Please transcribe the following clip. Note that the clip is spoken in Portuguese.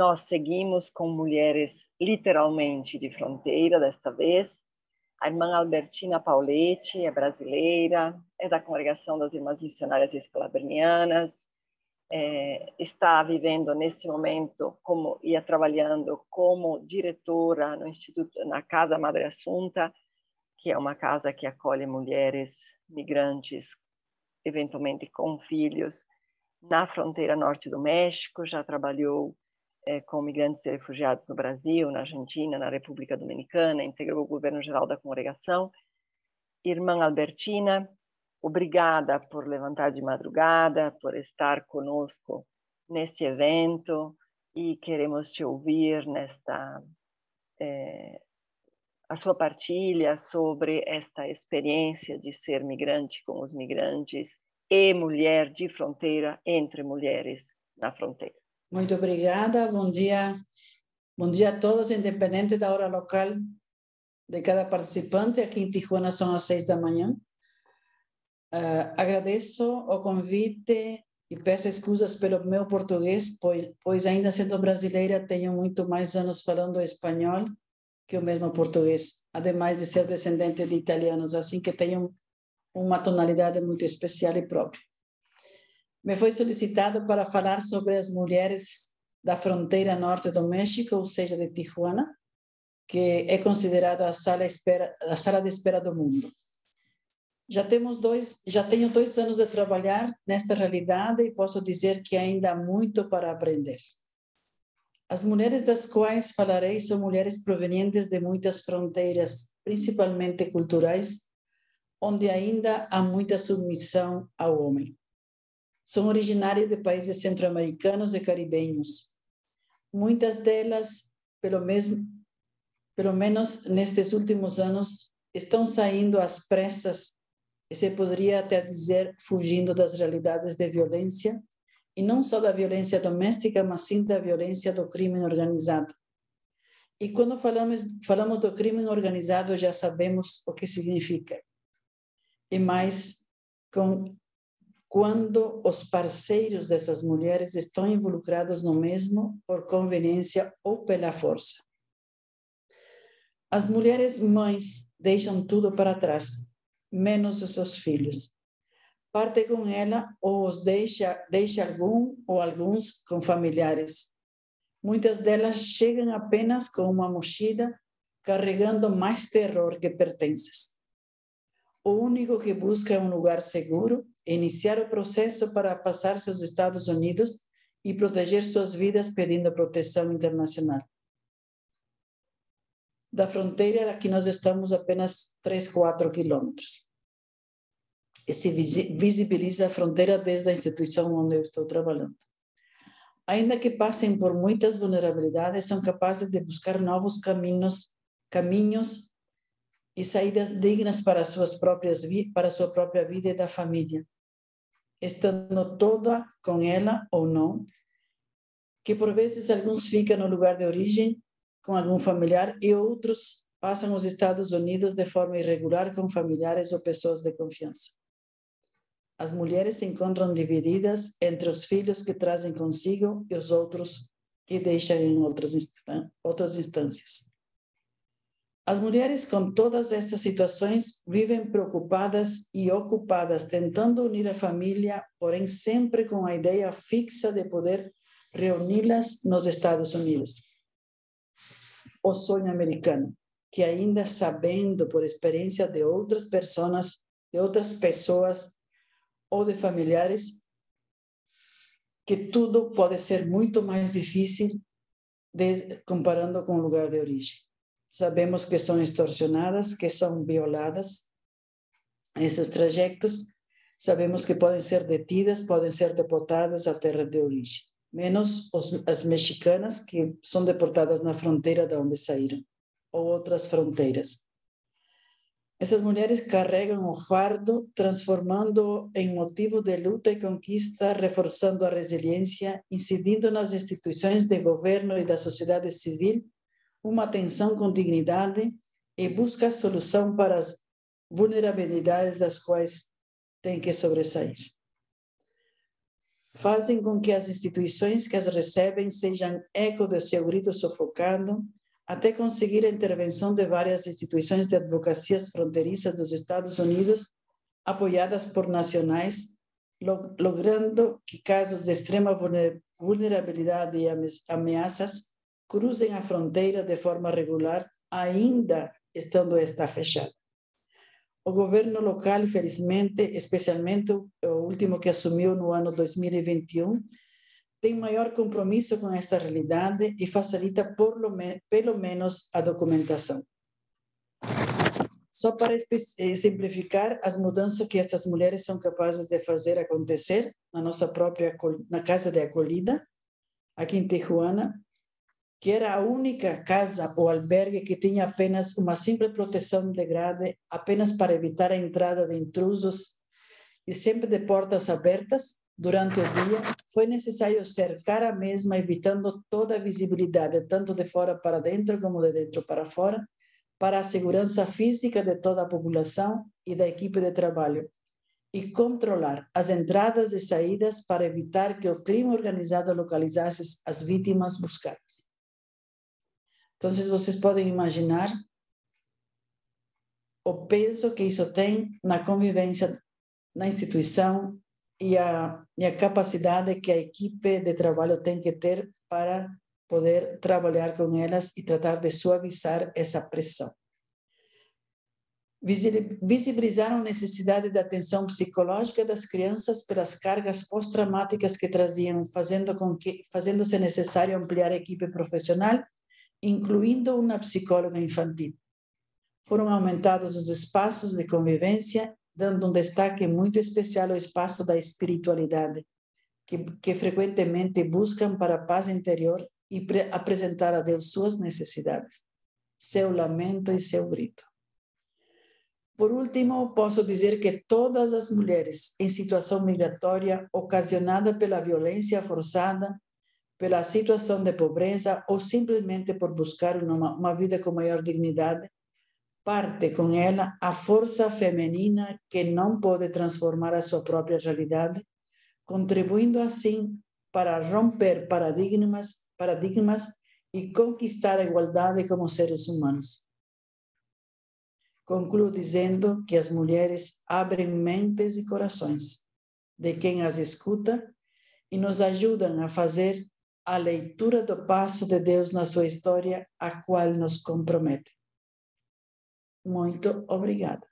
nós seguimos com mulheres literalmente de fronteira desta vez. A irmã Albertina Pauletti é brasileira, é da congregação das Irmãs Missionárias Escalabrinianas, é, está vivendo neste momento como ia trabalhando como diretora no instituto na Casa Madre Assunta, que é uma casa que acolhe mulheres migrantes, eventualmente com filhos, na fronteira norte do México, já trabalhou é, com migrantes e refugiados no Brasil, na Argentina, na República Dominicana, integrou o governo geral da congregação. Irmã Albertina, obrigada por levantar de madrugada, por estar conosco nesse evento e queremos te ouvir nesta é, a sua partilha sobre esta experiência de ser migrante com os migrantes e mulher de fronteira entre mulheres na fronteira. Muito obrigada, bom dia. Bom dia a todos, independente da hora local de cada participante. Aqui em Tijuana são as seis da manhã. Uh, agradeço o convite e peço excusas pelo meu português, pois, pois ainda sendo brasileira tenho muito mais anos falando espanhol que o mesmo português, ademais de ser descendente de italianos, assim que tenho uma tonalidade muito especial e própria. Me foi solicitado para falar sobre as mulheres da fronteira norte do México, ou seja, de Tijuana, que é considerada a sala, espera, a sala de espera do mundo. Já temos dois, já tenho dois anos de trabalhar nesta realidade e posso dizer que ainda há muito para aprender. As mulheres das quais falarei são mulheres provenientes de muitas fronteiras, principalmente culturais, onde ainda há muita submissão ao homem. São originárias de países centro-americanos e caribenhos. Muitas delas, pelo, mesmo, pelo menos nestes últimos anos, estão saindo às pressas, e se poderia até dizer fugindo das realidades de violência e não só da violência doméstica, mas sim da violência do crime organizado. E quando falamos, falamos do crime organizado, já sabemos o que significa. E mais, com, quando os parceiros dessas mulheres estão involucrados no mesmo por conveniência ou pela força. As mulheres mães deixam tudo para trás, menos os seus filhos parte com ela ou os deixa, deixa algum ou alguns com familiares. Muitas delas chegam apenas com uma mochila carregando mais terror que pertences. O único que busca um lugar seguro, iniciar o processo para passar seus Estados Unidos e proteger suas vidas pedindo proteção internacional. Da fronteira, aqui nós estamos apenas 3, 4 quilômetros se visibiliza a fronteira desde a instituição onde eu estou trabalhando. Ainda que passem por muitas vulnerabilidades, são capazes de buscar novos caminhos, caminhos e saídas dignas para suas próprias para sua própria vida e da família, estando toda com ela ou não, que por vezes alguns ficam no lugar de origem com algum familiar e outros passam os Estados Unidos de forma irregular com familiares ou pessoas de confiança. As mulheres se encontram divididas entre os filhos que trazem consigo e os outros que deixam em outras, outras instâncias. As mulheres com todas estas situações vivem preocupadas e ocupadas, tentando unir a família, porém sempre com a ideia fixa de poder reuni-las nos Estados Unidos. O sonho americano, que ainda sabendo por experiência de outras pessoas, de outras pessoas ou de familiares, que tudo pode ser muito mais difícil de, comparando com o lugar de origem. Sabemos que são extorsionadas, que são violadas nesses trajetos, sabemos que podem ser detidas, podem ser deportadas à terra de origem, menos os, as mexicanas que são deportadas na fronteira de onde saíram, ou outras fronteiras. Essas mulheres carregam o fardo, transformando em motivo de luta e conquista, reforçando a resiliência, incidindo nas instituições de governo e da sociedade civil uma atenção com dignidade e busca solução para as vulnerabilidades das quais tem que sobressair. fazem com que as instituições que as recebem sejam eco do seu grito sufocado, até conseguir a intervenção de várias instituições de advocacias fronteiriças dos Estados Unidos, apoiadas por nacionais, logrando que casos de extrema vulnerabilidade e ameaças cruzem a fronteira de forma regular, ainda estando esta fechada. O governo local, felizmente, especialmente o último que assumiu no ano 2021, tem maior compromisso com esta realidade e facilita lo pelo menos a documentação. Só para eh, simplificar as mudanças que estas mulheres são capazes de fazer acontecer na nossa própria na casa de acolhida, aqui em Tijuana, que era a única casa ou albergue que tinha apenas uma simples proteção de grade, apenas para evitar a entrada de intrusos e sempre de portas abertas durante o dia, foi necessário cercar a mesma, evitando toda a visibilidade, tanto de fora para dentro como de dentro para fora, para a segurança física de toda a população e da equipe de trabalho, e controlar as entradas e saídas para evitar que o crime organizado localizasse as vítimas buscadas. Então, vocês podem imaginar o peso que isso tem na convivência na instituição e a, capacidade que a equipe de trabalho tem que ter para poder trabalhar com elas e tratar de suavizar essa pressão. Visibilizaram a necessidade da atenção psicológica das crianças pelas cargas pós-traumáticas que traziam, fazendo com que fazendo-se necessário ampliar a equipe profissional incluindo uma psicóloga infantil. Foram aumentados os espaços de convivência, dando um destaque muito especial ao espaço da espiritualidade, que, que frequentemente buscam para a paz interior e apresentar a Deus suas necessidades, seu lamento e seu grito. Por último, posso dizer que todas as mulheres em situação migratória ocasionada pela violência forçada pela situação de pobreza ou simplesmente por buscar uma, uma vida com maior dignidade, parte com ela a força feminina que não pode transformar a sua própria realidade, contribuindo assim para romper paradigmas, paradigmas e conquistar a igualdade como seres humanos. Concluo dizendo que as mulheres abrem mentes e corações de quem as escuta e nos ajudam a fazer a leitura do passo de Deus na sua história, a qual nos compromete. Muito obrigada.